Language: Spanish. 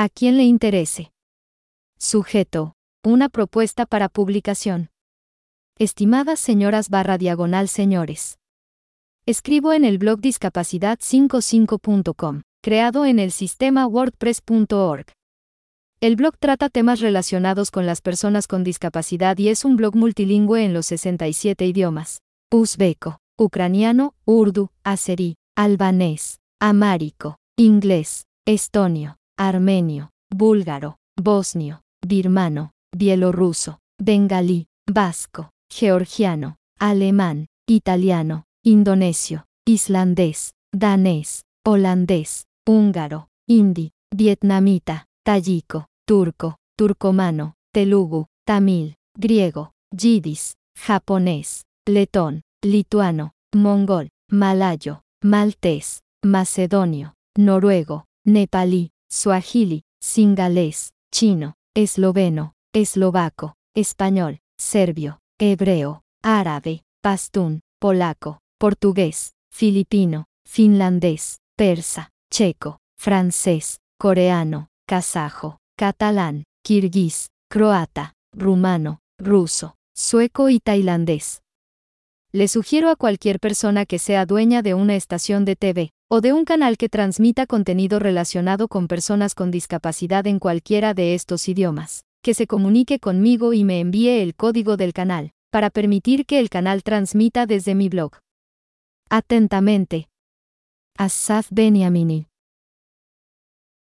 A quien le interese. Sujeto. Una propuesta para publicación. Estimadas señoras barra diagonal señores. Escribo en el blog discapacidad55.com, creado en el sistema wordpress.org. El blog trata temas relacionados con las personas con discapacidad y es un blog multilingüe en los 67 idiomas. Uzbeco, ucraniano, urdu, azerí, albanés, amárico, inglés, estonio, armenio, búlgaro, bosnio, birmano, bielorruso, bengalí, vasco, georgiano, alemán, italiano, indonesio, islandés, danés, holandés, húngaro, hindi, vietnamita, tayiko, turco, turcomano, telugu, tamil, griego, yidis, japonés, letón, lituano, mongol, malayo, maltés, macedonio, noruego, nepalí, suajili, singalés, chino, esloveno, eslovaco, español, serbio, hebreo, árabe, pastún, polaco, portugués, filipino, finlandés, persa, checo, francés, coreano, kazajo, catalán, kirguís, croata, rumano, ruso, sueco y tailandés. Le sugiero a cualquier persona que sea dueña de una estación de TV, o de un canal que transmita contenido relacionado con personas con discapacidad en cualquiera de estos idiomas, que se comunique conmigo y me envíe el código del canal, para permitir que el canal transmita desde mi blog. Atentamente. Asaf Beniamini.